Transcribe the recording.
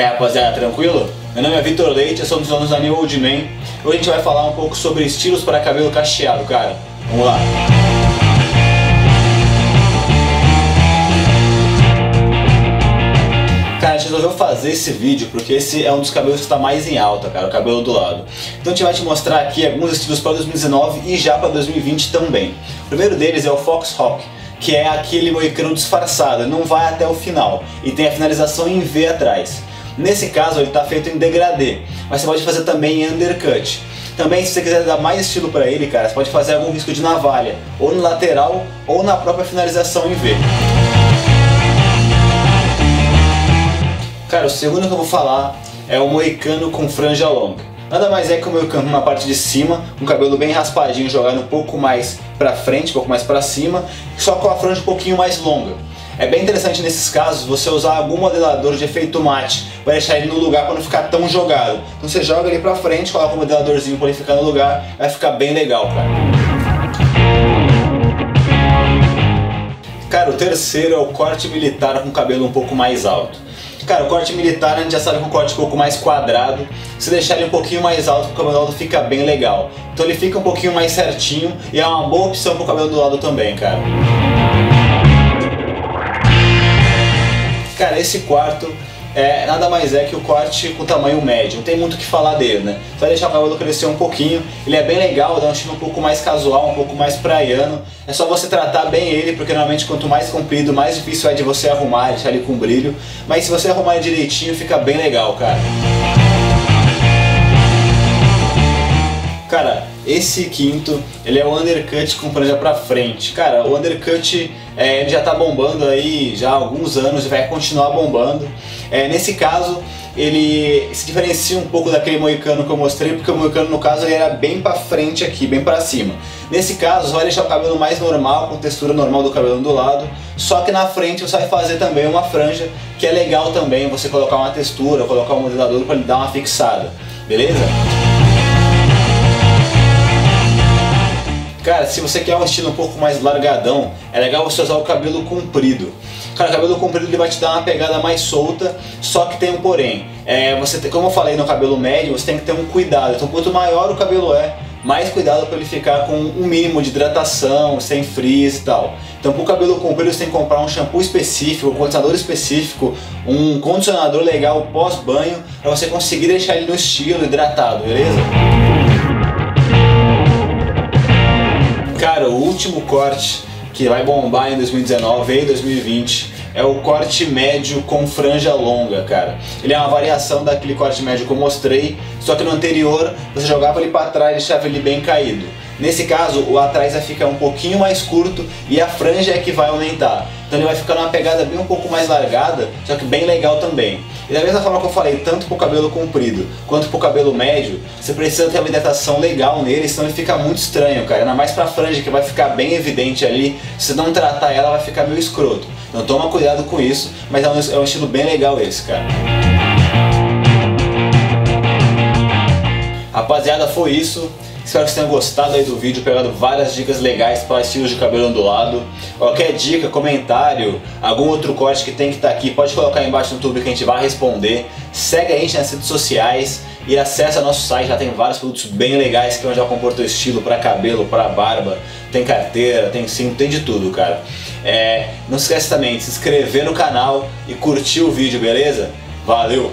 É rapaziada, tranquilo? Meu nome é Vitor Leite, eu sou um dos donos da New Old Man. Hoje a gente vai falar um pouco sobre estilos para cabelo cacheado, cara. Vamos lá! Cara, a gente resolveu fazer esse vídeo porque esse é um dos cabelos que está mais em alta, cara, o cabelo do lado. Então a gente vai te mostrar aqui alguns estilos para 2019 e já para 2020 também. O primeiro deles é o Fox Rock que é aquele moicano disfarçado, não vai até o final e tem a finalização em V atrás. Nesse caso ele está feito em degradê, mas você pode fazer também em undercut. Também se você quiser dar mais estilo para ele, cara, você pode fazer algum risco de navalha, ou no lateral ou na própria finalização em V. Cara, o segundo que eu vou falar é o moicano com franja longa. Nada mais é que o meu canto na parte de cima, o cabelo bem raspadinho, jogado um pouco mais pra frente, um pouco mais pra cima, só com a franja um pouquinho mais longa. É bem interessante nesses casos você usar algum modelador de efeito mate para deixar ele no lugar para não ficar tão jogado. Então você joga ele pra frente, coloca o modeladorzinho para ele ficar no lugar, vai ficar bem legal, cara. Cara, o terceiro é o corte militar com cabelo um pouco mais alto. Cara, o corte militar a gente já sabe que um corte um pouco mais quadrado. Se deixar ele um pouquinho mais alto, o cabelo do lado fica bem legal. Então ele fica um pouquinho mais certinho e é uma boa opção pro cabelo do lado também, cara. Cara, esse quarto é, nada mais é que o corte com tamanho médio, não tem muito o que falar dele, né? Vai deixar o cabelo crescer um pouquinho, ele é bem legal, dá um estilo um pouco mais casual, um pouco mais praiano. É só você tratar bem ele, porque normalmente quanto mais comprido, mais difícil é de você arrumar, deixar ele com brilho. Mas se você arrumar direitinho, fica bem legal, cara. Esse quinto, ele é o undercut com franja pra frente. Cara, o undercut é, ele já tá bombando aí já há alguns anos e vai continuar bombando. É, nesse caso, ele se diferencia um pouco daquele moicano que eu mostrei, porque o moicano no caso ele era bem pra frente aqui, bem pra cima. Nesse caso, vai deixar o cabelo mais normal, com textura normal do cabelo do lado, só que na frente você vai fazer também uma franja, que é legal também você colocar uma textura, colocar um modelador para ele dar uma fixada, beleza? Cara, se você quer um estilo um pouco mais largadão, é legal você usar o cabelo comprido. Cara, o cabelo comprido ele vai te dar uma pegada mais solta, só que tem um porém. É, você como eu falei no cabelo médio, você tem que ter um cuidado. Então quanto maior o cabelo é, mais cuidado para ele ficar com um mínimo de hidratação, sem frizz e tal. Então para o cabelo comprido você tem que comprar um shampoo específico, um condicionador específico, um condicionador legal pós-banho, para você conseguir deixar ele no estilo hidratado, beleza? Cara, o último corte que vai bombar em 2019 e 2020 é o corte médio com franja longa, cara. Ele é uma variação daquele corte médio que eu mostrei, só que no anterior você jogava ele para trás e deixava ele bem caído. Nesse caso, o atrás vai ficar um pouquinho mais curto e a franja é que vai aumentar. Então ele vai ficar numa pegada bem um pouco mais largada, só que bem legal também. E da mesma forma que eu falei, tanto pro cabelo comprido quanto pro cabelo médio, você precisa ter uma hidratação legal nele, senão ele fica muito estranho, cara. Ainda mais pra franja que vai ficar bem evidente ali, se não tratar ela vai ficar meio escroto. Então toma cuidado com isso, mas é um, é um estilo bem legal esse, cara. Rapaziada, foi isso. Espero que vocês tenham gostado aí do vídeo, pegado várias dicas legais para estilos de cabelo ondulado. Qualquer dica, comentário, algum outro corte que tem que estar tá aqui, pode colocar aí embaixo no YouTube que a gente vai responder. Segue a gente nas redes sociais e acessa nosso site, já tem vários produtos bem legais que já compor teu estilo para cabelo, para barba, tem carteira, tem cinto, tem de tudo, cara. É, não esquece também de se inscrever no canal e curtir o vídeo, beleza? Valeu!